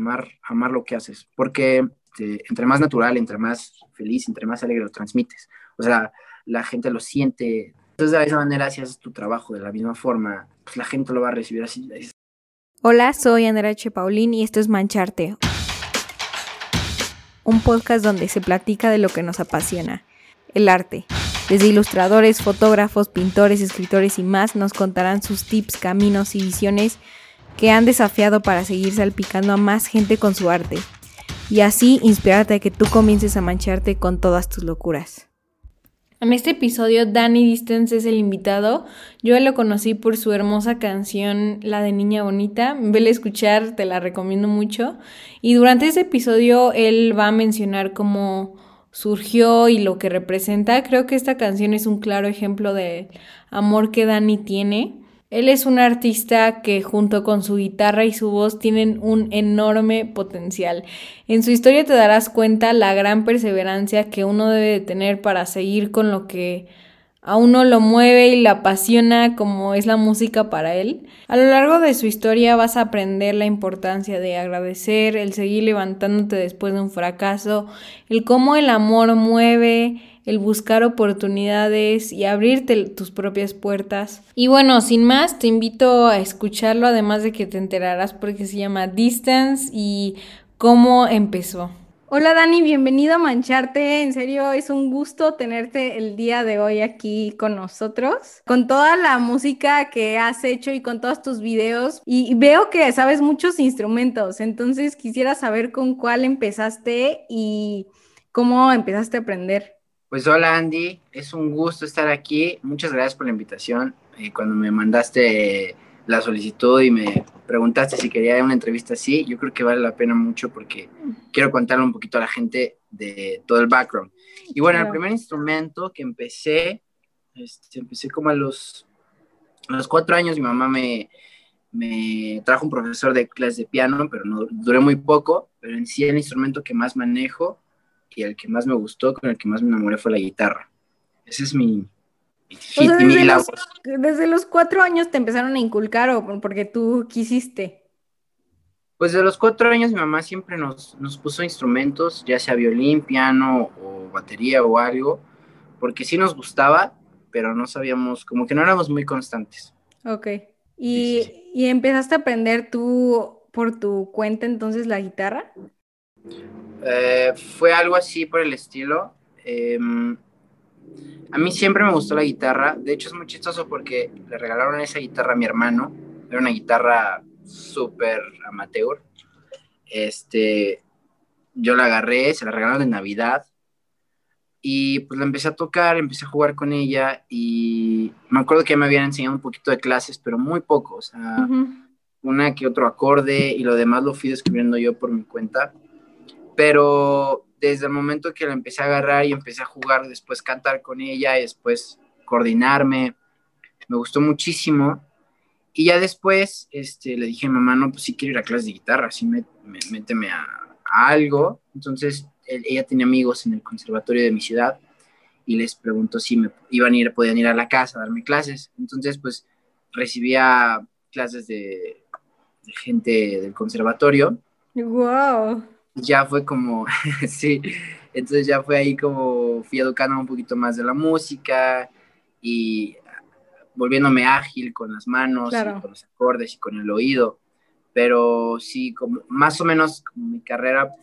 amar, amar lo que haces, porque este, entre más natural, entre más feliz, entre más alegre lo transmites. O sea, la gente lo siente. Entonces, de misma manera, si haces tu trabajo de la misma forma, pues la gente lo va a recibir así. Hola, soy Andrea H. Paulín y esto es Mancharte, un podcast donde se platica de lo que nos apasiona, el arte. Desde ilustradores, fotógrafos, pintores, escritores y más nos contarán sus tips, caminos y visiones que han desafiado para seguir salpicando a más gente con su arte y así inspirarte a que tú comiences a mancharte con todas tus locuras. En este episodio, Danny Distance es el invitado. Yo lo conocí por su hermosa canción, la de Niña Bonita. Vele a escuchar, te la recomiendo mucho. Y durante ese episodio, él va a mencionar cómo surgió y lo que representa. Creo que esta canción es un claro ejemplo de amor que Danny tiene. Él es un artista que junto con su guitarra y su voz tienen un enorme potencial. En su historia te darás cuenta la gran perseverancia que uno debe de tener para seguir con lo que a uno lo mueve y le apasiona como es la música para él. A lo largo de su historia vas a aprender la importancia de agradecer, el seguir levantándote después de un fracaso, el cómo el amor mueve, el buscar oportunidades y abrirte tus propias puertas. Y bueno, sin más, te invito a escucharlo, además de que te enterarás porque se llama Distance y cómo empezó. Hola Dani, bienvenido a Mancharte. En serio, es un gusto tenerte el día de hoy aquí con nosotros, con toda la música que has hecho y con todos tus videos. Y veo que sabes muchos instrumentos, entonces quisiera saber con cuál empezaste y cómo empezaste a aprender. Pues hola Andy, es un gusto estar aquí. Muchas gracias por la invitación. Eh, cuando me mandaste la solicitud y me preguntaste si quería una entrevista así, yo creo que vale la pena mucho porque quiero contarle un poquito a la gente de todo el background. Y bueno, el primer instrumento que empecé, este, empecé como a los, a los cuatro años, mi mamá me, me trajo un profesor de clases de piano, pero no duré muy poco, pero en sí el instrumento que más manejo y el que más me gustó, con el que más me enamoré fue la guitarra. Ese es mi, desde, los, cuatro años te empezaron a inculcar o porque tú quisiste. Pues de los cuatro años mi mamá siempre nos, nos puso instrumentos, ya sea violín, piano o batería o algo, porque sí nos gustaba, pero no sabíamos, como que no éramos muy constantes. Ok. ¿Y, ¿y empezaste a aprender tú por tu cuenta entonces la guitarra? Eh, fue algo así por el estilo. Em, a mí siempre me gustó la guitarra. De hecho, es muy chistoso porque le regalaron esa guitarra a mi hermano. Era una guitarra súper amateur. Este, yo la agarré, se la regalaron de Navidad. Y pues la empecé a tocar, empecé a jugar con ella. Y me acuerdo que me habían enseñado un poquito de clases, pero muy poco. O sea, una que otro acorde y lo demás lo fui descubriendo yo por mi cuenta pero desde el momento que la empecé a agarrar y empecé a jugar, después cantar con ella y después coordinarme, me gustó muchísimo. Y ya después este, le dije a mamá, no, pues sí quiero ir a clases de guitarra, así me, méteme a, algo. Entonces ella tenía amigos en el conservatorio de mi ciudad y les preguntó si me iban a ir, podían ir a la casa a darme clases. Entonces, pues recibía clases de, de gente del conservatorio. ¡Wow! Ya fue como, sí, entonces ya fue ahí como fui educando un poquito más de la música y volviéndome ágil con las manos, con los acordes y con el oído. Pero sí, como más o menos mi carrera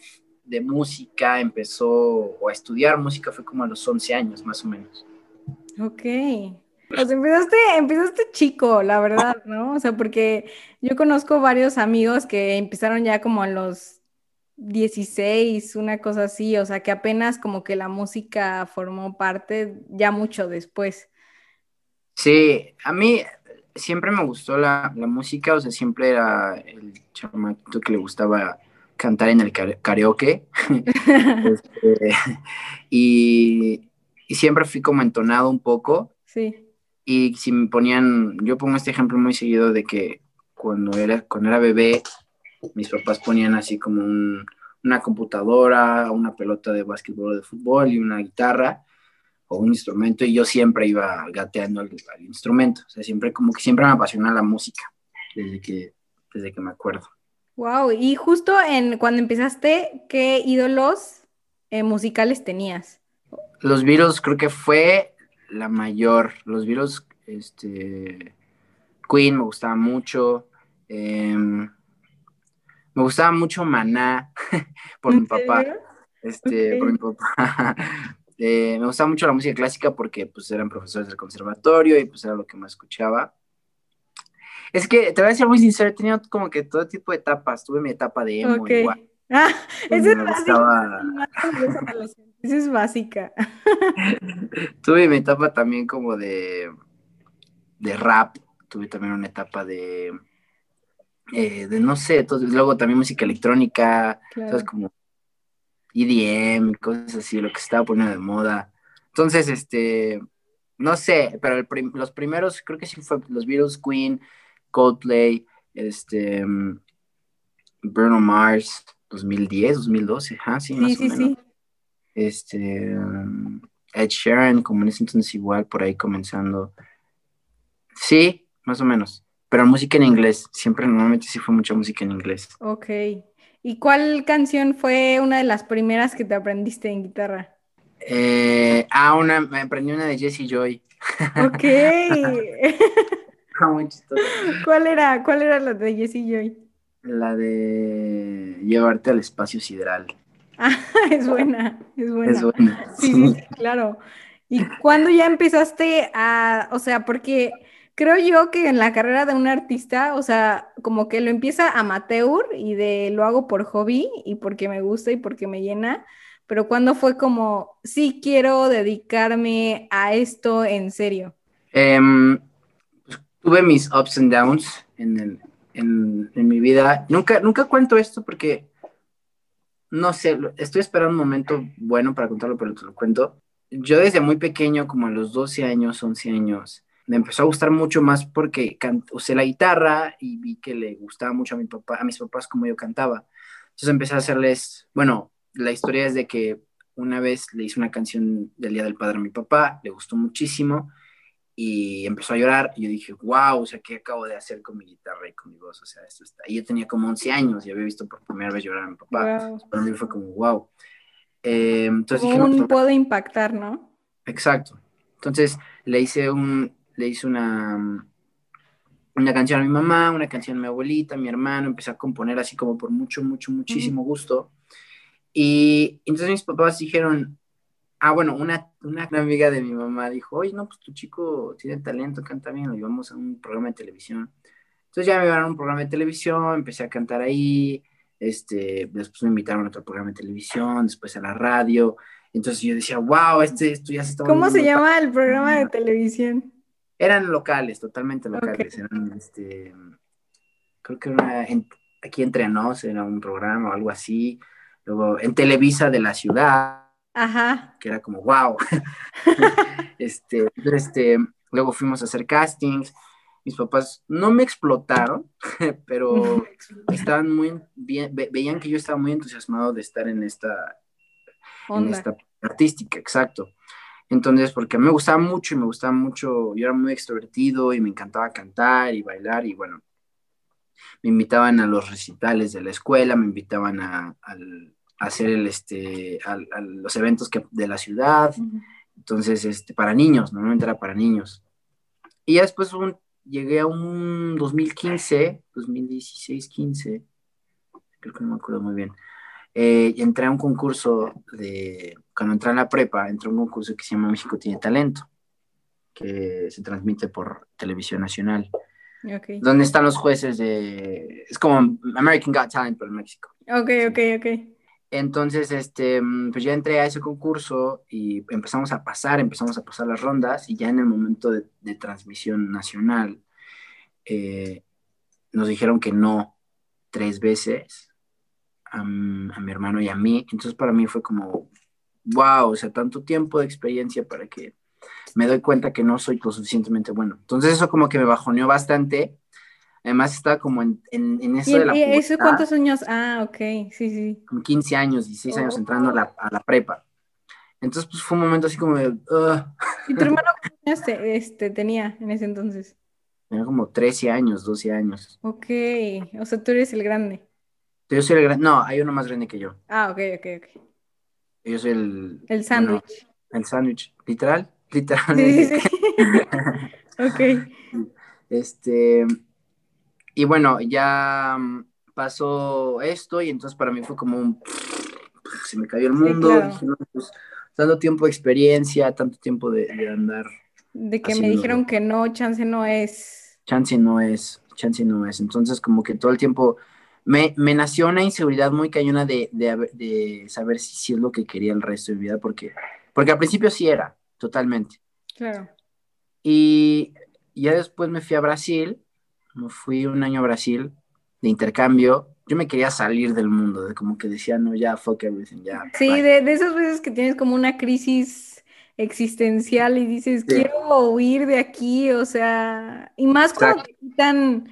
de música empezó, o a estudiar música fue como a los 11 años, más o menos. Ok. Pues empezaste, empezaste chico, la verdad, ¿no? O sea, porque yo conozco varios amigos que empezaron ya como a los 16, una cosa así, o sea que apenas como que la música formó parte ya mucho después. Sí, a mí siempre me gustó la, música, o sea, siempre era el chamaquito que le gustaba cantar en el karaoke. Este, y, y, siempre fui como entonado un poco. Sí. Y si me ponían, yo pongo este ejemplo muy seguido de que cuando era, cuando era bebé, mis papás ponían así como una computadora, una pelota de básquetbol o de fútbol y una guitarra o un instrumento y yo siempre iba gateando al, instrumento. O sea, siempre como que siempre me apasiona la música desde que, desde que me acuerdo. Wow, y justo en cuando empezaste, ¿qué ídolos eh, musicales tenías? Los Beatles creo que fue la mayor. Los Beatles, este, Queen me gustaba mucho. Em, me gustaba mucho Maná por mi papá. Este, por mi papá. Eh, me gustaba mucho la música clásica porque pues eran profesores del conservatorio y pues era lo que más escuchaba. Es que, te voy a ser muy sincero, he tenido como que todo tipo de etapas. Tuve mi etapa de emo igual. Ah, esa es, básica. esa es básica. Tuve mi etapa también como de, de rap. Tuve también una etapa de, eh, de no sé, luego también música electrónica, claro. Como EDM, cosas así, lo que estaba poniendo de moda. Entonces, este, no sé, pero los primeros, creo que sí fue los Beatles, Queen, Coldplay, este, Bruno Mars, 2010, 2012, ah, sí, más o menos. Este, mm, Ed Sheeran, como en ese entonces igual, por ahí comenzando. Sí, más o menos. Pero música en inglés, siempre normalmente sí fue mucha música en inglés. Ok. ¿Y cuál canción fue una de las primeras que te aprendiste en guitarra? Eh, ah, una, me aprendí una de Jessie Joy. Ok. ¿Cuál era? ¿Cuál era la de Jessie Joy? La de llevarte al espacio sideral. Ah, es buena, es buena. Es buena. Sí, sí, claro. ¿Y cuándo ya empezaste a, o sea, porque creo yo que en la carrera de un artista, o sea, como que lo empieza amateur y de lo hago por hobby y porque me gusta y porque me llena, pero cuando fue como, sí quiero dedicarme a esto en serio? Em, tuve mis ups and downs en, en, en, mi vida. Nunca, nunca cuento esto porque, no sé, estoy esperando un momento bueno para contarlo, pero te lo cuento. Yo desde muy pequeño, como a los 12 años, 11 años, me empezó a gustar mucho más porque usé la guitarra y vi que le gustaba mucho a, mi papá, a mis papás como yo cantaba. Entonces empecé a hacerles, bueno, la historia es de que una vez le hice una canción del Día del Padre a mi papá, le gustó muchísimo y empezó a llorar y yo dije, wow, o sea, ¿qué acabo de hacer con mi guitarra y con mi voz? O sea, esto está... Y yo tenía como 11 años y había visto por primera vez llorar a mi papá. Para mí fue como, wow. Eh, entonces dije, no, puede impactar, ¿no? Exacto. Entonces le hice un, le hice una, una canción a mi mamá, una canción a mi abuelita, a mi hermano, empecé a componer así como por mucho, mucho, muchísimo gusto. Y entonces mis papás dijeron, ah, bueno, una, una, amiga de mi mamá dijo, oye, no, pues tu chico tiene talento, canta bien, lo llevamos a un programa de televisión. Entonces ya me llevaron a un programa de televisión, empecé a cantar ahí, este, después me invitaron a otro programa de televisión, después a la radio. Entonces yo decía, wow, este, esto ya se está... ¿Cómo se llama el programa de televisión? Eran locales, totalmente locales. Eran, este, creo que era aquí entre nos, era un programa o algo así. Luego en Televisa de la ciudad. Ajá. Que era como, wow. este, este, luego fuimos a hacer castings. Mis papás no me explotaron, pero estaban muy bien, veían que yo estaba muy entusiasmado de estar en esta, en esta artística, exacto. Entonces, porque me gustaba mucho y me gustaba mucho, yo era muy extrovertido y me encantaba cantar y bailar y bueno, me invitaban a los recitales de la escuela, me invitaban a, hacer el, este, a, los eventos que, de la ciudad, entonces, este, para niños, normalmente era para niños. Y ya después llegué a un 2015, 2016, 15, creo que no me acuerdo muy bien, eh, entré a un concurso de, cuando entré en la prepa, entré a un concurso que se llama México tiene talento, que se transmite por televisión nacional. Okay. Donde están los jueces de... Es como American Got Talent, pero en México. Ok, ok, ok. Entonces, este, pues ya entré a ese concurso y empezamos a pasar, empezamos a pasar las rondas y ya en el momento de, de transmisión nacional eh, nos dijeron que no tres veces a, mi hermano y a mí. Entonces para mí fue como, wow, o sea, tanto tiempo de experiencia para que me doy cuenta que no soy lo suficientemente bueno. Entonces eso como que me bajoneó bastante. Además estaba como en, en, eso de la ¿Y eso cuántos años? Ah, ok, sí, sí. Como 15 años, 16 años entrando a la, a la, prepa. Entonces pues fue un momento así como de... ¿Y tu hermano cuántos años este, tenía en ese entonces? Tenía como 13 años, 12 años. Ok, o sea, tú eres el grande. Yo soy el grande. No, hay uno más grande que yo. Ah, ok, ok, ok. Soy el. El sándwich. el sándwich. Literal. Literalmente. Sí, sí, sí. ok. Este. Y bueno, ya mm, pasó esto y entonces para mí fue como un. Se me cayó el Sí, mundo. claro. dije, no, pues, tanto tiempo de experiencia, tanto tiempo de, de andar. De que me dijeron que no, chance no es. Chance no es, chance no es. Entonces, como que todo el tiempo me, me nació una inseguridad muy cañona de, de, saber si, si es lo que quería el resto de mi vida, porque, porque al principio sí era, totalmente. Claro. Y ya después me fui a Brasil, me fui un año a Brasil de intercambio. Yo me quería salir del mundo, de como que decía, no, ya, fuck everything, ya. Sí, bye". de, de esas veces que tienes como una crisis existencial y dices, Sí. quiero huir de aquí, o sea, y más cuando te quitan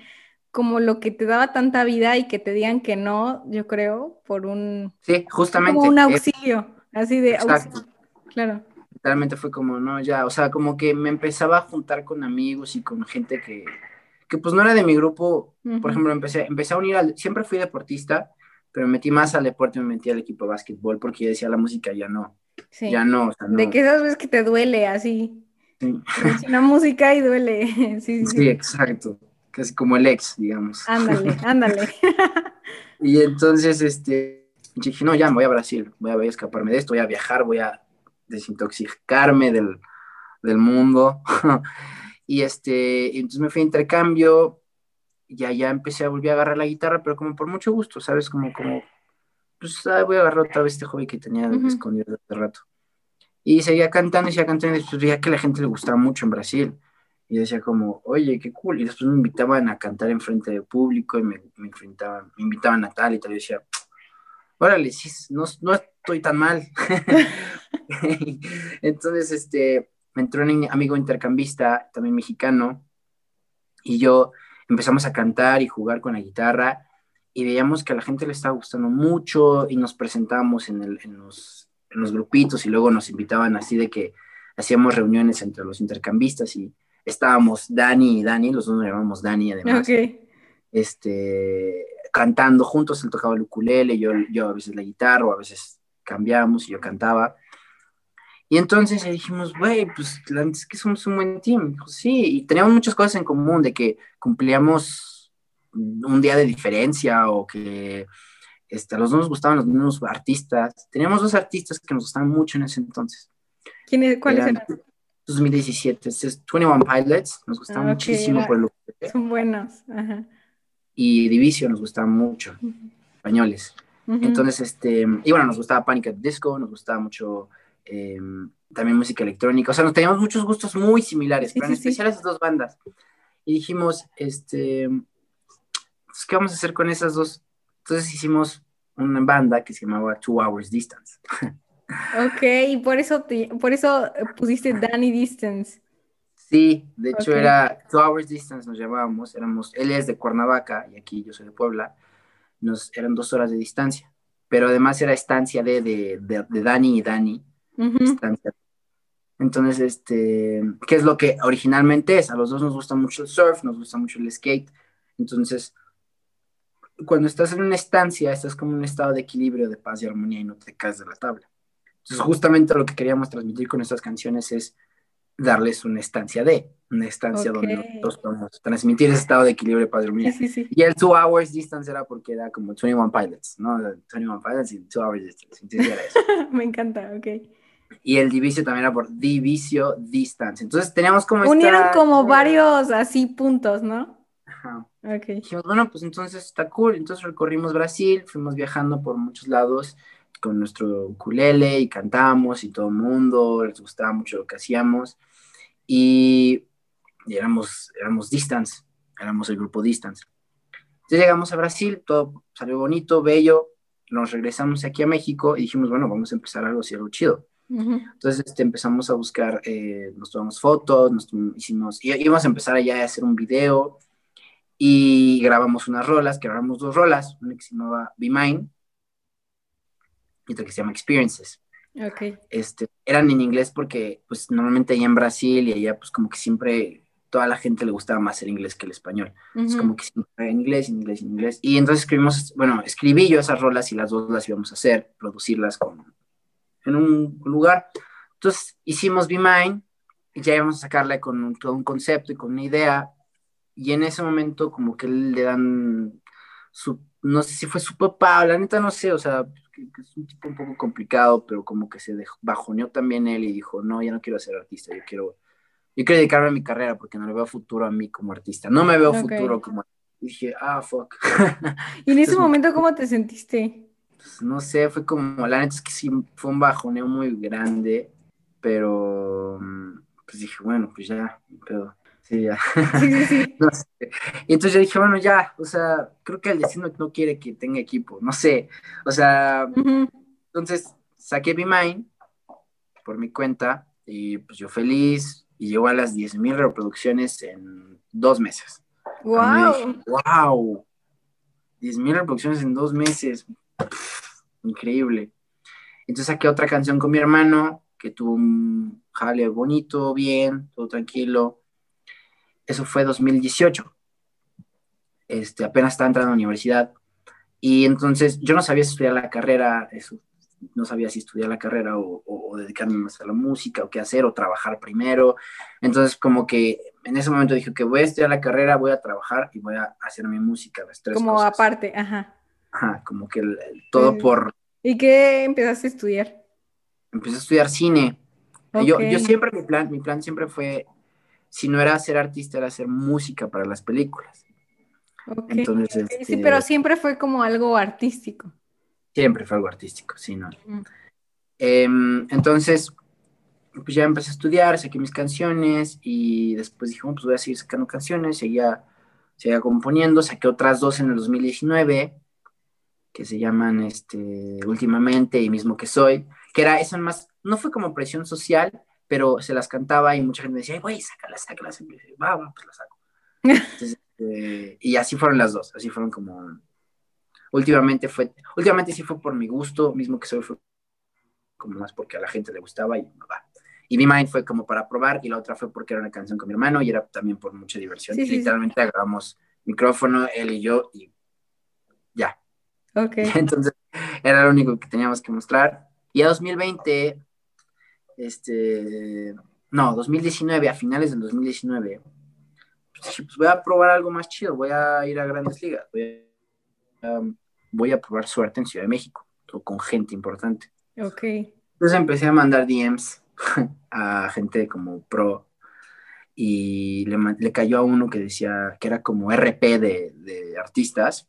como lo que te daba tanta vida y que te digan que no, yo creo, por un, Sí, justamente. como un auxilio, así de exacto. auxilio, claro. literalmente fue como, no, ya, o sea, como que me empezaba a juntar con amigos y con gente que, que pues no era de mi grupo. Por ejemplo, empecé, empecé a unir al, siempre fui deportista, pero me metí más al deporte, me metí al equipo de básquetbol porque yo decía la música ya no, Sí. ya no, o sea, no. De que esas veces que te duele así, Sí, una música y duele, sí, sí, sí, sí. exacto, casi como el ex, digamos. Ándale, ándale. Y entonces, este, dije, no, ya me voy a Brasil, voy a, voy a escaparme de esto, voy a viajar, voy a desintoxicarme del, del mundo. y este, entonces me fui a intercambio, y allá empecé a volver a agarrar la guitarra, pero como por mucho gusto, ¿sabes? Como, como, pues ah, voy a agarrar otra vez este hobby que tenía Ujú. escondido desde hace rato. Y seguía cantando y seguía cantando, y después veía que a la gente le gustaba mucho en Brasil. Y decía como, oye, qué cool. Y después me invitaban a cantar en frente de público y me, me, enfrentaban, me invitaban a tal y tal. Y decía, órale, sí, no, no estoy tan mal. Entonces, este, me entró un amigo intercambista, también mexicano, y yo empezamos a cantar y jugar con la guitarra y veíamos que a la gente le estaba gustando mucho y nos presentábamos en, el, en, los, en los grupitos y luego nos invitaban así de que hacíamos reuniones entre los intercambistas y estábamos Dani y Dani, los dos nos llamamos Dani además, Ok. este, cantando juntos, él tocaba el ukulele, yo, yo a veces la guitarra o a veces cambiamos y yo cantaba. Y entonces dijimos, güey, pues la es que somos un buen team. Dijo, sí, y teníamos muchas cosas en común, de que cumplíamos un día de diferencia o que este, a los dos nos gustaban los mismos artistas. Teníamos dos artistas que nos gustaban mucho en ese entonces. ¿Quién es, ¿Cuáles Eran eran? 2017, este es 21 Pilots, nos gustaba Ah, ok, muchísimo por el ukulele, Son buenos. Ajá. y Division nos gustaba mucho, españoles. Ujú. Entonces, este, y bueno, nos gustaba Panic! at Disco, nos gustaba mucho eh, también música electrónica, o sea, nos teníamos muchos gustos muy similares, Sí, pero en sí, sí. especial esas dos bandas. Y dijimos, este, pues, ¿qué vamos a hacer con esas dos? Entonces hicimos una banda que se llamaba Two Hours Distance. Ok, y por eso, te- por eso pusiste Danny Distance. Sí, de hecho era Two Hours Distance, nos llamábamos, éramos, él es de Cuernavaca y aquí yo soy de Puebla, nos, eran dos horas de distancia, pero además era estancia de, de, de, de Dani y Dani, distancia. Entonces, este, ¿qué es lo que originalmente es? A los dos nos gusta mucho el surf, nos gusta mucho el skate. Entonces, cuando estás en una estancia, estás como en un estado de equilibrio, de paz y armonía y no te caes de la tabla. Entonces, justamente lo que queríamos transmitir con estas canciones es darles una estancia de, una estancia Ok. donde nosotros podemos transmitir ese estado de equilibrio, paz y Sí, sí, sí. Y el Two Hours Distance era porque era como 21 Pilots, ¿no? 21 Pilots y Two Hours Distance. Entonces era eso. Me encanta, ok. Y el divicio también era por divicio distance. Entonces teníamos como Unieron esta- como varios así puntos, ¿no? Ajá. Ok. Dijimos, bueno, pues entonces está cool. Entonces recorrimos Brasil, fuimos viajando por muchos lados con nuestro ukulele y cantamos y todo el mundo, les gustaba mucho lo que hacíamos. Y, y éramos, éramos distance, éramos el grupo distance. Entonces llegamos a Brasil, todo salió bonito, bello. Nos regresamos aquí a México y dijimos, bueno, vamos a empezar algo así, algo chido. Entonces este, empezamos a buscar, eh, nos tomamos fotos, nos hicimos, íbamos a empezar allá a hacer un video y grabamos unas rolas, grabamos dos rolas, una que se llamaba Be Mine que se llama Experiences. Ok. Este, eran en inglés porque pues normalmente allá en Brasil y allá pues como que siempre toda la gente le gustaba más el inglés que el español. Es como que en inglés, en inglés, en inglés. Y entonces escribimos, bueno, escribí yo esas rolas y las dos las íbamos a hacer, producirlas con, en un lugar. Entonces hicimos Be Mine y ya íbamos a sacarle con todo un concepto y con una idea. Y en ese momento como que le dan su, no sé si fue su papá, la neta no sé, o sea, es un tipo un poco complicado, pero como que se dejó, bajoneó también él y dijo, no, ya no quiero ser artista, yo quiero, yo quiero dedicarme a mi carrera porque no le veo futuro a mí como artista. No me veo futuro como y dije, ah, fuck. ¿Y en ese momento cómo te sentiste? Pues, no sé, fue como, la neta es que sí, fue un bajoneo muy grande, pero mm, pues dije, bueno, pues ya, pero sí, ya. Y entonces yo dije, bueno, ya, o sea, creo que el destino no quiere que tenga equipo, no sé, o sea, entonces saqué mi Mind por mi cuenta y pues yo feliz y llegó a las 10.000 reproducciones en dos meses. ¡Wow! ¡Wow! 10.000 reproducciones en dos meses. increíble. Entonces saqué otra canción con mi hermano que tuvo un jale bonito, bien, todo tranquilo. Eso fue 2018. Este, apenas estaba entrando a la universidad. Y entonces yo no sabía si estudiar la carrera, eso, no sabía si estudiar la carrera o, dedicarme más a la música o qué hacer o trabajar primero. Entonces como que en ese momento dije que voy a estudiar la carrera, voy a trabajar y voy a hacer mi música, las tres Como aparte, ajá. Ajá, como que todo por... ¿Y qué empezaste a estudiar? Empecé a estudiar cine. Yo, yo siempre, mi plan, mi plan siempre fue, si no era ser artista, era hacer música para las películas. Entonces, Sí, este pero siempre fue como algo artístico. Siempre fue algo artístico, sí, ¿no? Em, entonces, pues ya empecé a estudiar, saqué mis canciones y después dije, pues voy a seguir sacando canciones, seguía, seguía componiendo, saqué otras dos en el 2019 que se llaman este, últimamente y mismo que soy, que era eso más, no fue como presión social, pero se las cantaba y mucha gente me decía, güey, sácalas, sácalas, y va, va, pues las saco. Este, y así fueron las dos, así fueron como, últimamente fue, últimamente sí fue por mi gusto, mismo que soy, fue como más porque a la gente le gustaba y va. Y mi mind fue como para probar y la otra fue porque era una canción con mi hermano y era también por mucha diversión. literalmente agarramos micrófono, él y yo, y ya, Ok. Entonces, era lo único que teníamos que mostrar. Y a 2020, este, no, 2019, a finales del 2019, pues, pues, voy a probar algo más chido, voy a ir a grandes ligas, voy a, probar suerte en Ciudad de México, o con gente importante. Ok. Entonces empecé a mandar DMs a gente como pro y le, cayó a uno que decía que era como RP de, de artistas.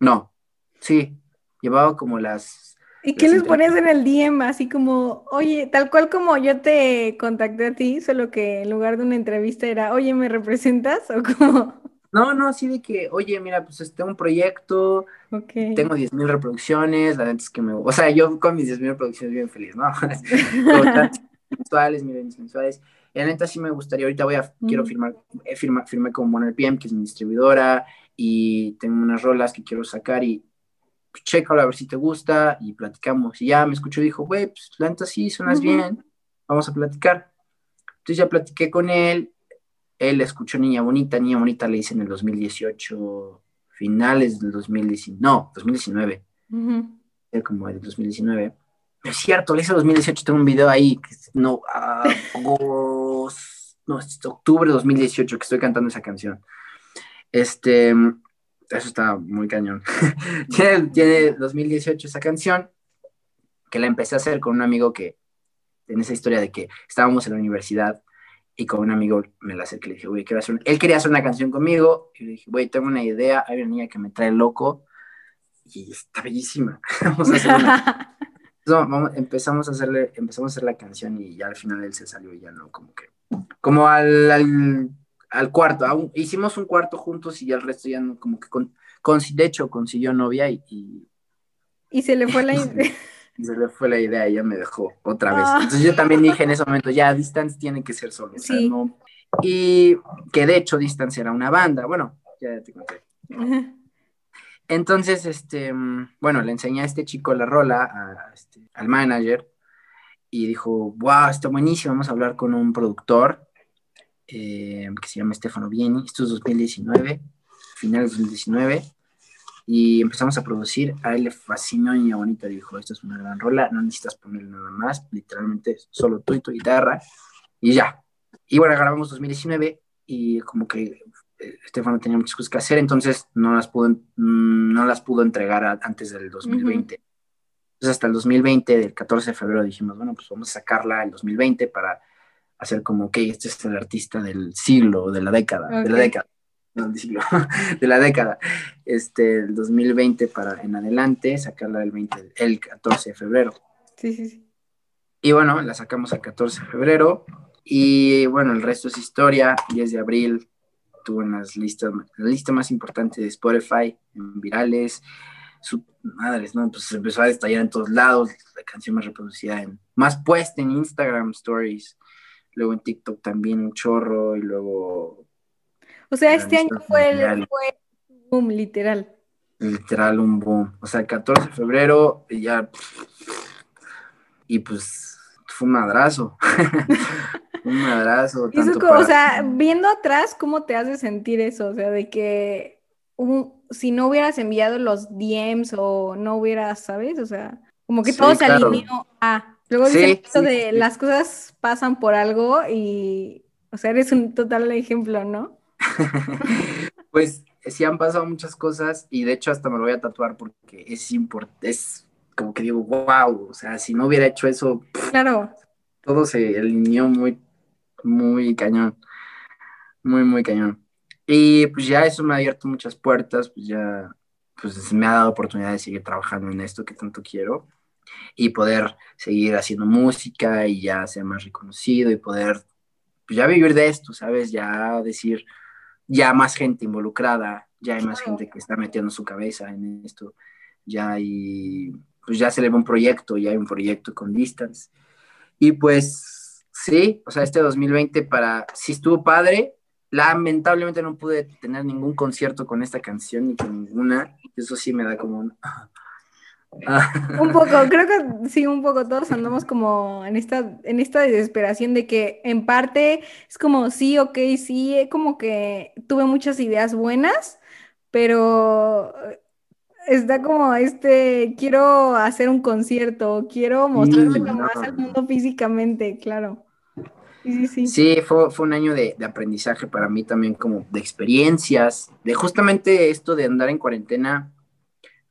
No, Sí, llevaba como las... ¿Y qué les ponías en el DM? Así como, oye, tal cual como yo te contacté a ti, solo que en lugar de una entrevista era, oye, ¿me representas? ¿O como... No, no, así de que, oye, mira, pues tengo un proyecto, tengo 10.000 reproducciones, la neta es que me... O sea, yo con mis 10.000 reproducciones bien feliz, ¿no? mensuales, mis mensuales. Y la neta sí me gustaría, ahorita voy a, quiero firmar, firma, firmé con Warner PM, que es mi distribuidora, y tengo unas rolas que quiero sacar y chécalo a ver si te gusta y platicamos. Y ya me escuchó y dijo, güey, pues la neta sí, suenas bien, vamos a platicar. Entonces ya platiqué con él, él escuchó Niña Bonita, Niña Bonita le hice en el 2018, finales del 2019, no, 2019, como el 2019. Es cierto, le hice 2018, tengo un video ahí, que no, no, es octubre de 2018 que estoy cantando esa canción. Este, eso está muy cañón. tiene, 2018 esa canción, que la empecé a hacer con un amigo que, en esa historia de que estábamos en la universidad y con un amigo me la acerqué le dije, güey, quiero hacer él quería hacer una canción conmigo y le dije, güey, tengo una idea, hay una niña que me trae loco y está bellísima. vamos a hacer empezamos a hacerle, empezamos a hacer la canción y ya al final él se salió y ya no, como que, como al al cuarto, hicimos un cuarto juntos y el resto ya no, como que con, de hecho consiguió novia y, y... se le fue la idea. se le fue la idea y ya me dejó otra vez. Ah. Entonces yo también dije en ese momento, ya Distance tiene que ser solo. Y que de hecho Distance era una banda, bueno, ya te conté. Entonces, este, bueno, le enseñé a este chico la rola, este, al manager, y dijo, wow, está buenísimo, vamos a hablar con un productor eh, que se llama Stefano Vieni. Esto es 2019, finales de 2019. Y empezamos a producir. A él le fascinó y Bonita dijo: Esto es una gran rola, no necesitas ponerle nada más. Literalmente, solo tú y tu guitarra. Y ya. Y bueno, grabamos 2019 y como que Estefano tenía muchas cosas que hacer, entonces no las pudo, mm, no las pudo entregar antes del 2020. Entonces hasta el 2020, del 14 de febrero, dijimos, bueno, pues vamos a sacarla el 2020 para hacer como, ok, este es el artista del siglo, de la década, de la década, no del siglo, de la década, este, el 2020 para en adelante, sacarla el, 20, el 14 de febrero. Sí, sí, sí. Y bueno, la sacamos el 14 de febrero y bueno, el resto es historia, 10 de abril estuvo en las listas, la lista más importante de Spotify, en virales, su madres, ¿no? Pues empezó a destallar en todos lados, la canción más reproducida en, más puesta en Instagram Stories, luego en TikTok también un chorro, y luego... O sea, este año fue, el, fue un boom, literal. Literal un boom. O sea, el 14 de febrero ya... Y pues fue un madrazo. Un abrazo. O sea, viendo atrás, ¿cómo te hace sentir eso? O sea, de que si no hubieras enviado los DMs o no hubieras, ¿sabes? O sea, como que todo se alineó a. Luego dice eso de las cosas pasan por algo y, o sea, eres un total ejemplo, ¿no? pues sí han pasado muchas cosas y de hecho hasta me lo voy a tatuar porque es importante, es como que digo, wow, o sea, si no hubiera hecho eso, claro. todo se alineó muy muy cañón, muy, muy cañón. Y pues ya eso me ha abierto muchas puertas, pues ya pues me ha dado oportunidad de seguir trabajando en esto que tanto quiero y poder seguir haciendo música y ya ser más reconocido y poder pues ya vivir de esto, ¿sabes? Ya decir, ya más gente involucrada, ya hay más gente que está metiendo su cabeza en esto, ya hay, pues ya se le va un proyecto, ya hay un proyecto con Distance. Y pues Sí, o sea, este 2020 para, sí estuvo padre. Lamentablemente no pude tener ningún concierto con esta canción ni con ninguna. Eso sí me da como un... un poco, creo que sí, un poco todos andamos como en esta, en esta desesperación de que en parte es como sí, ok, sí, como que tuve muchas ideas buenas, pero está como este, quiero hacer un concierto, quiero mostrarme más al mundo físicamente, claro. Sí, fue, fue, un año de, aprendizaje para mí también, como de experiencias, de justamente esto de andar en cuarentena,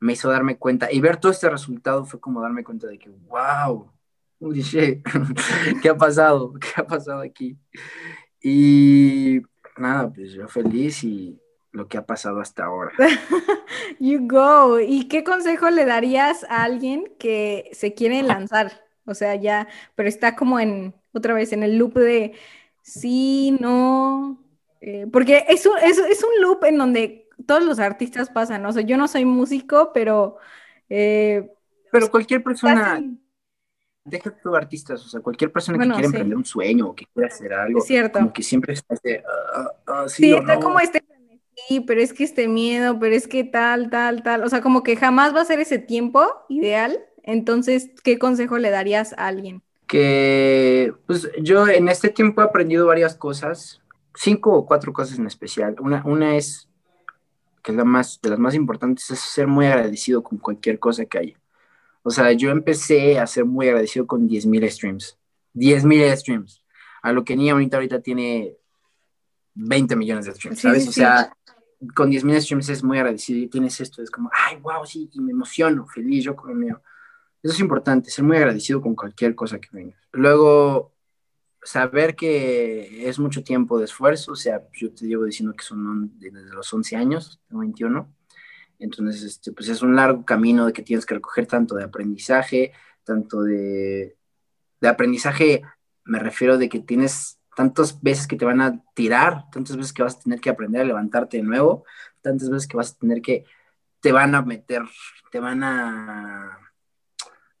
me hizo darme cuenta y ver todo este resultado fue como darme cuenta de que, wow, ¿qué ha pasado? ¿Qué ha pasado aquí? Y nada, pues yo feliz y lo que ha pasado hasta ahora. you go. ¿Y qué consejo le darías a alguien que se quiere lanzar? O sea, ya, pero está como en, otra vez, en el loop de sí, no. Eh, porque es un, es, un loop en donde todos los artistas pasan, ¿no? O sea, yo no soy músico, pero... Eh, pero cualquier persona... Deja tu artistas, o sea, cualquier persona que quiera emprender un sueño o que quiera hacer algo, es cierto. como que siempre está este, ah, ah, sí, está como este, sí, pero es que este miedo, pero es que tal, tal, tal, o sea, como que jamás va a ser ese tiempo ideal entonces, ¿qué consejo le darías a alguien? Que, pues yo en este tiempo he aprendido varias cosas, cinco o cuatro cosas en especial. Una, una es, que es la más, de las más importantes, es ser muy agradecido con cualquier cosa que haya. O sea, yo empecé a ser muy agradecido con 10.000 streams. 10.000 streams. A lo que ni ahorita, ahorita tiene 20 millones de streams, ¿sabes? o sea, con 10.000 streams es muy agradecido y tienes esto, es como, ay, wow, sí, y me emociono, feliz, yo con mío. Eso es importante, ser muy agradecido con cualquier cosa que venga. Luego, saber que es mucho tiempo de esfuerzo, o sea, yo te llevo diciendo que son desde los 11 años, tengo 21, entonces, este, pues es un largo camino de que tienes que recoger tanto de aprendizaje, tanto de, de aprendizaje, me refiero de que tienes tantas veces que te van a tirar, tantas veces que vas a tener que aprender a levantarte de nuevo, tantas veces que vas a tener que, te van a meter, te van a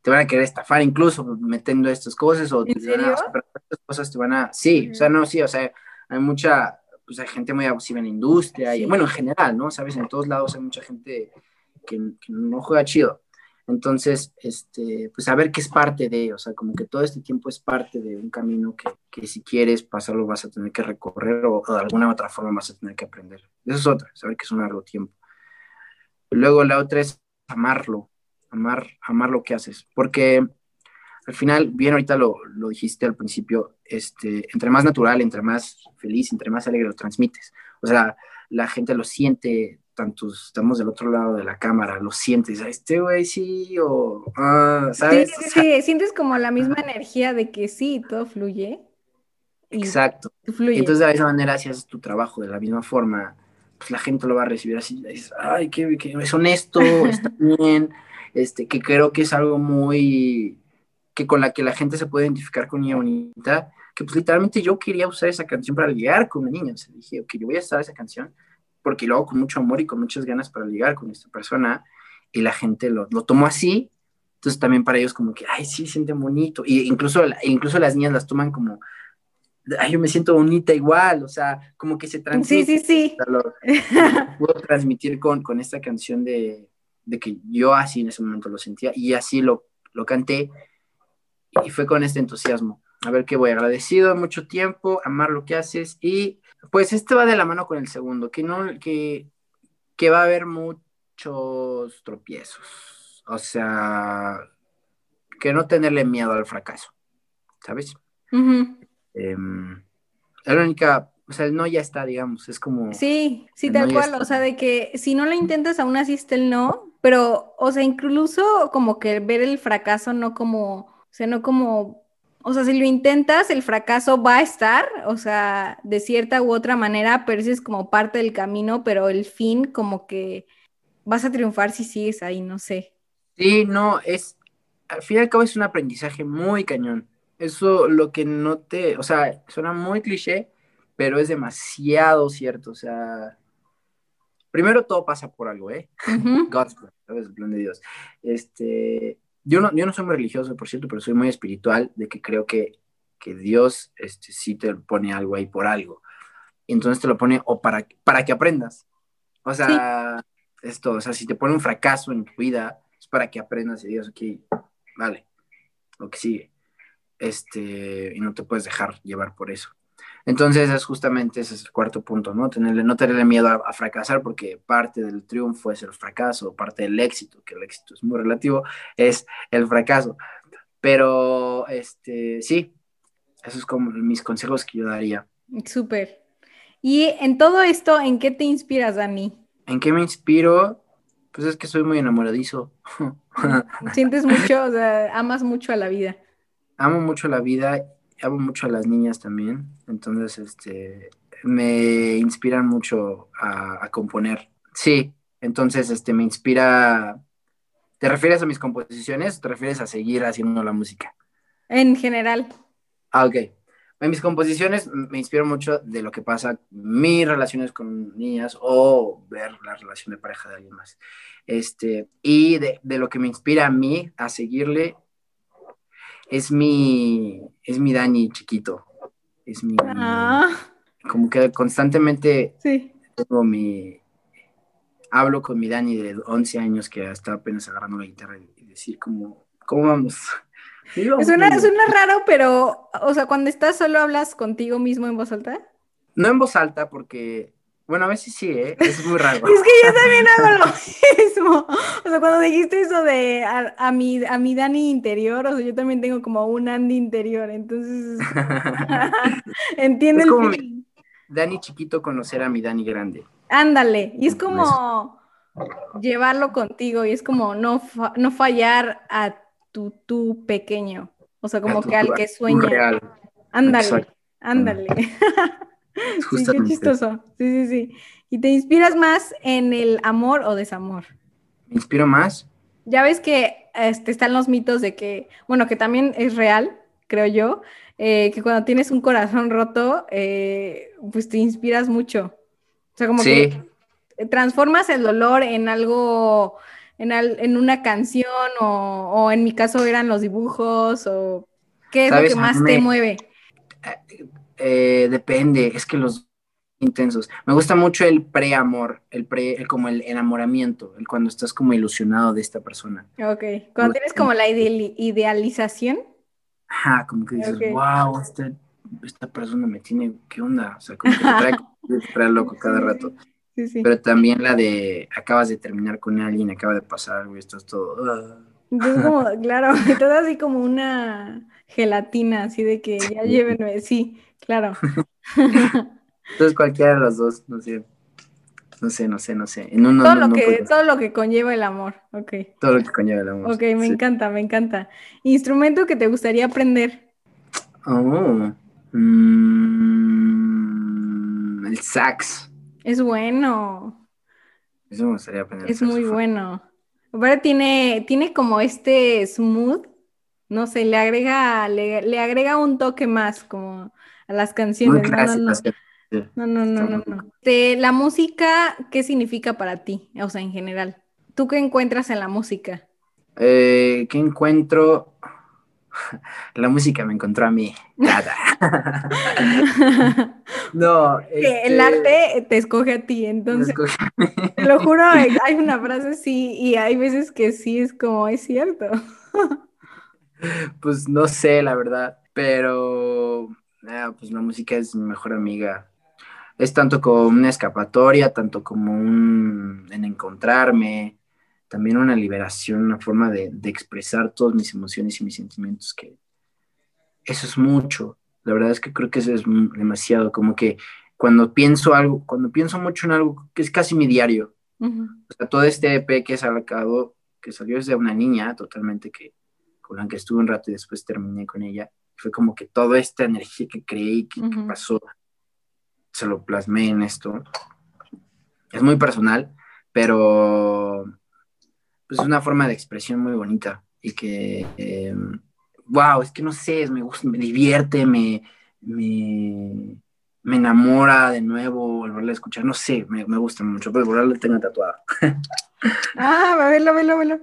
te van a querer estafar incluso metiendo estas cosas o ¿En serio? estas cosas te van a, sí, o sea, no, sí, o sea, hay mucha, pues hay gente muy abusiva en la industria y bueno, en general, ¿no? Sabes, en todos lados hay mucha gente que, no juega chido. Entonces, este, pues saber que es parte de, o sea, como que todo este tiempo es parte de un camino que, que si quieres pasarlo vas a tener que recorrer o, o, de alguna otra forma vas a tener que aprender. Eso es otra, saber que es un largo tiempo. Luego la otra es amarlo, amar, amar lo que haces, porque al final, bien ahorita lo, lo, dijiste al principio, este, entre más natural, entre más feliz, entre más alegre lo transmites. O sea, la gente lo siente, tanto estamos del otro lado de la cámara, lo sientes, este güey sí, o, ah, ¿sabes? Sí, sí, sí, sientes como la misma energía de que sí, todo fluye. Exacto. Fluye. Entonces, de la misma manera, si haces tu trabajo de la misma forma, pues la gente lo va a recibir así, dices, ay, que, que es honesto, está bien, este, que creo que es algo muy que con la que la gente se puede identificar con Niña Bonita, que pues literalmente yo quería usar esa canción para ligar con una niña, o sea, dije, ok, yo voy a usar esa canción porque lo hago con mucho amor y con muchas ganas para ligar con esta persona, y la gente lo, lo tomó así, entonces también para ellos como que, ay, sí, siente bonito, y incluso, incluso las niñas las toman como, ay, yo me siento bonita igual, o sea, como que se transmite. Sí, sí, sí. Lo, lo puedo transmitir con, con esta canción de, de que yo así en ese momento lo sentía y así lo, lo canté y fue con este entusiasmo. A ver qué voy, agradecido mucho tiempo, amar lo que haces y pues este va de la mano con el segundo, que no, que, que va a haber muchos tropiezos, o sea, que no tenerle miedo al fracaso, ¿sabes? Uh -huh. eh, la única, o sea, el no ya está, digamos, es como... Sí, sí, tal no cual, o sea, de que si no lo intentas aún así está el no, pero, o sea, incluso como que ver el fracaso no como o sea, no como, o sea, si lo intentas, el fracaso va a estar, o sea, de cierta u otra manera, pero ese es como parte del camino, pero el fin como que vas a triunfar si sigues ahí, no sé. Sí, no, es, al fin y al cabo es un aprendizaje muy cañón. Eso lo que no te, o sea, suena muy cliché, pero es demasiado cierto, o sea, primero todo pasa por algo, ¿eh? Uh -huh. God's plan. El plan de Dios. Este, yo no, yo no soy muy religioso, por cierto, pero soy muy espiritual, de que creo que, que Dios este, sí te pone algo ahí por algo. Entonces te lo pone o para, para que aprendas. O sea, sí. esto, o sea, si te pone un fracaso en tu vida, es para que aprendas y digas, ok, vale, lo que sigue. Este, y no te puedes dejar llevar por eso. Entonces, es justamente ese es el cuarto punto, ¿no? Tenerle, no tenerle miedo a, a, fracasar, porque parte del triunfo es el fracaso, parte del éxito, que el éxito es muy relativo, es el fracaso. Pero, este, sí, esos es como mis consejos que yo daría. Súper. Y en todo esto, ¿en qué te inspiras, Dani? ¿En qué me inspiro? Pues es que soy muy enamoradizo. Sientes mucho, o sea, amas mucho a la vida. Amo mucho la vida amo mucho a las niñas también, entonces este, me inspiran mucho a, a, componer. Sí, entonces este, me inspira... ¿Te refieres a mis composiciones o te refieres a seguir haciendo la música? En general. Ah, ok. En mis composiciones me inspiro mucho de lo que pasa, mis relaciones con niñas o ver la relación de pareja de alguien más. Este, y de, de lo que me inspira a mí a seguirle es mi, es mi Dani chiquito. Es mi, ah. como que constantemente sí. tengo mi, hablo con mi Dani de 11 años que está apenas agarrando la guitarra y decir como, ¿cómo vamos? Suena, suena raro, pero, o sea, cuando estás solo hablas contigo mismo en voz alta. No en voz alta porque bueno, a veces sí, ¿eh? Es muy raro. es que yo también hago lo mismo. O sea, cuando dijiste eso de a, a, mi, a mi Dani interior, o sea, yo también tengo como un Andy interior, entonces... Entiende es como mi Dani chiquito conocer a mi Dani grande. Ándale, y es como llevarlo contigo, y es como no, fa no fallar a tu tú pequeño. O sea, como que al que sueña. Real. Ándale, Sí, qué chistoso. Sí, sí, sí. ¿Y te inspiras más en el amor o desamor? ¿Me inspiro más? Ya ves que este, están los mitos de que, bueno, que también es real, creo yo, eh, que cuando tienes un corazón roto, eh, pues te inspiras mucho. O sea, como sí. que transformas el dolor en algo, en, al, en una canción o, o, en mi caso eran los dibujos o qué es lo que más me... te mueve. Eh, depende, es que los intensos. Me gusta mucho el preamor, el pre, el, como el enamoramiento, el cuando estás como ilusionado de esta persona. Ok, cuando tienes como la idealización. Ajá, como que dices, wow, esta, esta, persona me tiene, ¿qué onda? O sea, como que me trae, loco cada rato. Sí, sí. Pero también la de acabas de terminar con alguien, acaba de pasar algo y estás todo. Ah". Entonces, como, claro, todo así como una gelatina, así de que ya llévenme, sí, claro. Entonces cualquiera de los dos, no sé. No sé, no sé, no sé. todo, lo que, todo lo que conlleva el amor, ok. Todo lo que conlleva el amor. Ok, me encanta, me encanta. ¿Instrumento que te gustaría aprender? Oh, mm, el sax. Es bueno. Eso me gustaría aprender. Es muy bueno. Ahora tiene, tiene como este smooth, no sé, le agrega, le, agrega un toque más como a las canciones. No, no, no, no, no. De la música, ¿qué significa para ti? O sea, en general. ¿Tú qué encuentras en la música? Eh, ¿Qué encuentro? La música me encontró a mí. Nada. no. El este, arte te escoge a ti, entonces. Te lo juro, hay una frase sí y hay veces que sí es como, es cierto. Pues no sé, la verdad, pero ah, pues la música es mi mejor amiga es tanto como una escapatoria, tanto como un en encontrarme, también una liberación, una forma de, expresar todas mis emociones y mis sentimientos, que eso es mucho. La verdad es que creo que eso es demasiado, como que cuando pienso algo, cuando pienso mucho en algo, que es casi mi diario. O sea, todo este EP que sacado, que salió desde una niña totalmente que con la que estuve un rato y después terminé con ella, fue como que toda esta energía que creí que pasó se lo plasmé en esto. Es muy personal, pero pues, es una forma de expresión muy bonita y que, wow, em, es que no sé, me gusta, me divierte, me, me, enamora de nuevo volverla a escuchar, no sé, me, gusta mucho, pero volverla tengo tatuada. ah, a verlo, verlo, verlo.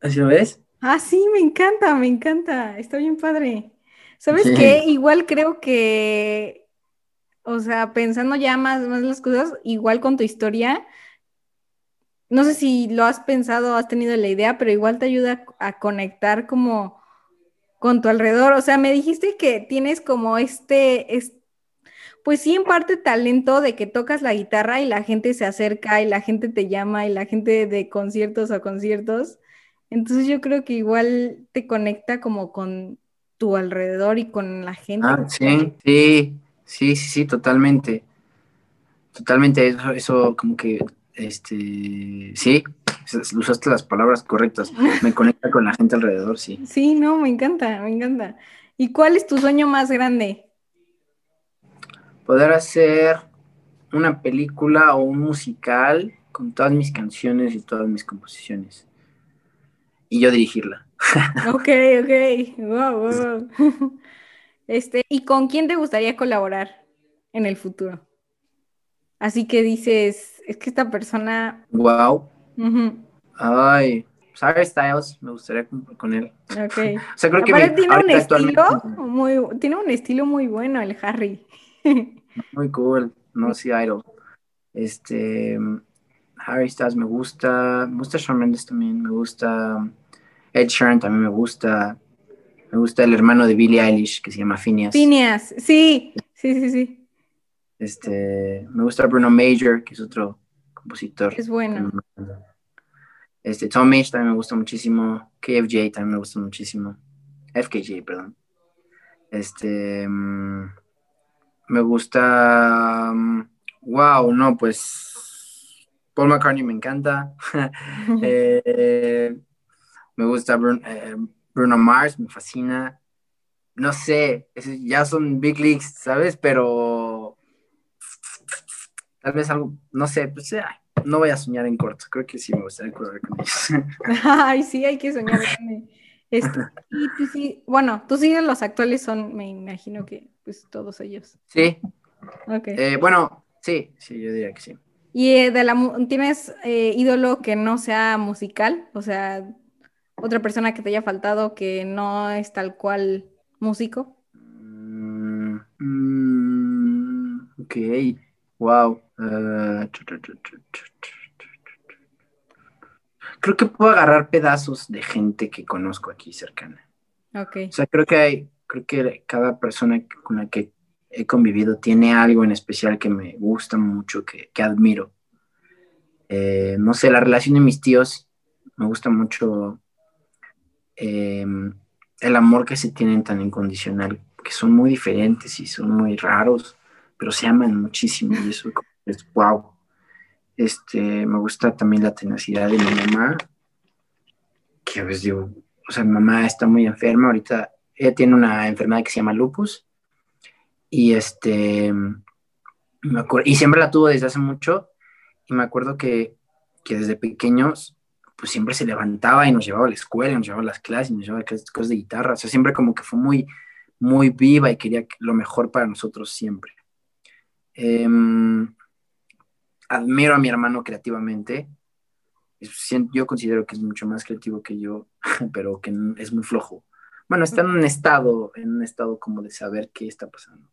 ¿Así lo ves? Ah, sí, me encanta, me encanta, está bien padre. ¿Sabes qué? Igual creo que o sea, pensando ya más, más las cosas, igual con tu historia, no sé si lo has pensado, has tenido la idea, pero igual te ayuda a conectar como con tu alrededor. O sea, me dijiste que tienes como este, pues sí, en parte talento de que tocas la guitarra y la gente se acerca y la gente te llama y la gente de conciertos a conciertos. Entonces yo creo que igual te conecta como con tu alrededor y con la gente. Ah, sí, sí. Sí, sí, totalmente. Totalmente, eso, eso como que, este, sí, usaste las palabras correctas. Me conecta con la gente alrededor, sí. Sí, no, me encanta, me encanta. ¿Y cuál es tu sueño más grande? Poder hacer una película o un musical con todas mis canciones y todas mis composiciones. Y yo dirigirla. Ok, ok. Wow, wow. Este, ¿y con quién te gustaría colaborar en el futuro? Así que dices, es que esta persona. Wow. Ay, Harry Styles, me gustaría con él. Ok. o sea, creo que tiene un estilo muy, tiene un estilo muy bueno el Harry. muy cool, no sí, idol. Este, Harry Styles me gusta, me gusta Shawn Mendes también, me gusta Ed Sheeran también me gusta. Me gusta el hermano de Billie Eilish, que se llama Phineas. Phineas, sí, sí, sí, sí. Este, me gusta Bruno Major, que es otro compositor. Es bueno. Este, Tom Mitch también me gusta muchísimo. KFJ también me gusta muchísimo. FKJ, perdón. Este, mm, me gusta, wow, mm, no, pues Paul McCartney me encanta. Eh, me gusta Bruno, eh, Bruno Mars me fascina. No sé, ya son big leagues, ¿sabes? Pero tal vez algo, no sé, pues no voy a soñar en corto. Creo que sí me gustaría correr con ellos. Ay, sí, hay que soñar con. Este, y tú sí, bueno, tú sigues los actuales son, me imagino que pues todos ellos. Sí. Okay. Eh, bueno, sí, sí, yo diría que sí. ¿Y eh, de la, tienes eh, ídolo que no sea musical? O sea, otra persona que te haya faltado que no es tal cual músico? Mm, mm, ok. Wow. creo que puedo agarrar pedazos de gente que conozco aquí cercana. Ok. O sea, creo que hay, creo que cada persona con la que he convivido tiene algo en especial que me gusta mucho, que, que admiro. Eh, no sé, la relación de mis tíos, me gusta mucho eh, el amor que se tienen tan incondicional, que son muy diferentes y son muy raros, pero se aman muchísimo y eso es wow. Este, me gusta también la tenacidad de mi mamá, que a veces digo, o sea, mi mamá está muy enferma, ahorita ella tiene una enfermedad que se llama lupus, y este, me acuerdo, y siempre la tuvo desde hace mucho, y me acuerdo que, que desde pequeños, pues siempre se levantaba y nos llevaba a la escuela, nos llevaba a las clases, nos llevaba cosas de guitarra, o sea, siempre como que fue muy, muy viva y quería lo mejor para nosotros siempre. Eh, admiro a mi hermano creativamente. Yo considero que es mucho más creativo que yo, pero que es muy flojo. Bueno, está en un estado, en un estado como de saber qué está pasando.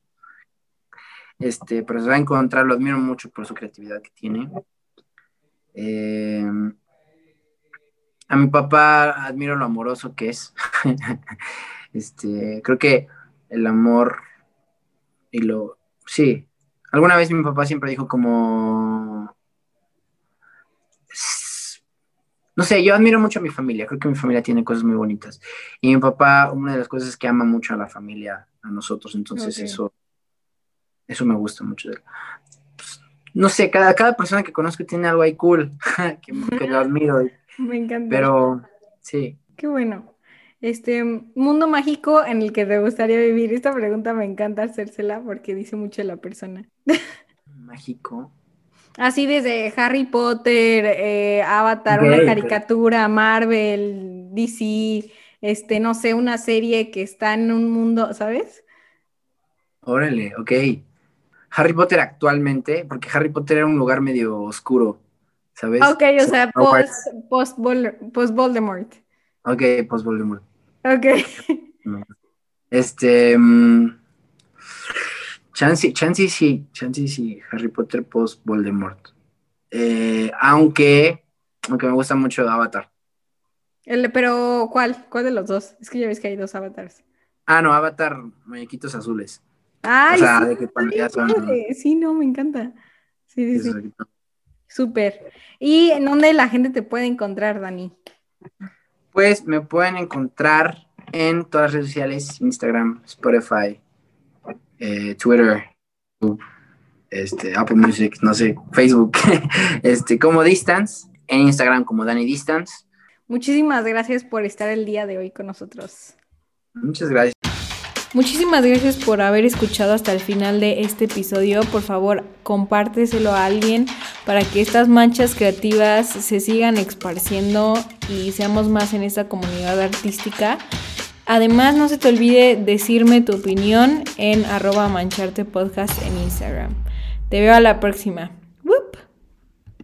Este, pero se va a encontrar, lo admiro mucho por su creatividad que tiene. Eh, a mi papá admiro lo amoroso que es. este, creo que el amor y lo, sí, Alguna vez mi papá siempre dijo como... No sé, yo admiro mucho a mi familia, creo que mi familia tiene cosas muy bonitas. Y mi papá, una de las cosas es que ama mucho a la familia, a nosotros, entonces eso, eso me gusta mucho. no sé, cada, cada persona que conozco tiene algo ahí cool, que, que lo admiro. Me encanta. Pero, sí. Qué bueno este mundo mágico en el que te gustaría vivir. Esta pregunta me encanta hacérsela porque dice mucho de la persona. Mágico. Así desde Harry Potter, eh, Avatar, una caricatura, Marvel, DC, este, no sé, una serie que está en un mundo, ¿sabes? Órale, ok. Harry Potter actualmente, porque Harry Potter era un lugar medio oscuro, ¿sabes? Ok, o sea, post, post, post Voldemort. Ok, post Voldemort. Ok. Este. Um, Chansey, sí, Chansey sí, Harry Potter post Voldemort. Eh, aunque, aunque me gusta mucho Avatar. El, pero, ¿cuál? ¿Cuál de los dos? Es que ya ves que hay dos avatars. Ah, no, Avatar, muñequitos azules. Ay, sí, sí, no, me encanta. Sí, sí, sí. Súper. ¿Y en dónde la gente te puede encontrar, Dani? Pues me pueden encontrar en todas las redes sociales, Instagram, Spotify, eh, Twitter, este, Apple Music, no sé, Facebook, este, como Distance, en Instagram como Dani Distance. Muchísimas gracias por estar el día de hoy con nosotros. Muchas gracias. Muchísimas gracias por haber escuchado hasta el final de este episodio. Por favor, compárteselo a alguien para que estas manchas creativas se sigan esparciendo y seamos más en esta comunidad artística. Además, no se te olvide decirme tu opinión en arroba mancharte podcast en Instagram. Te veo a la próxima.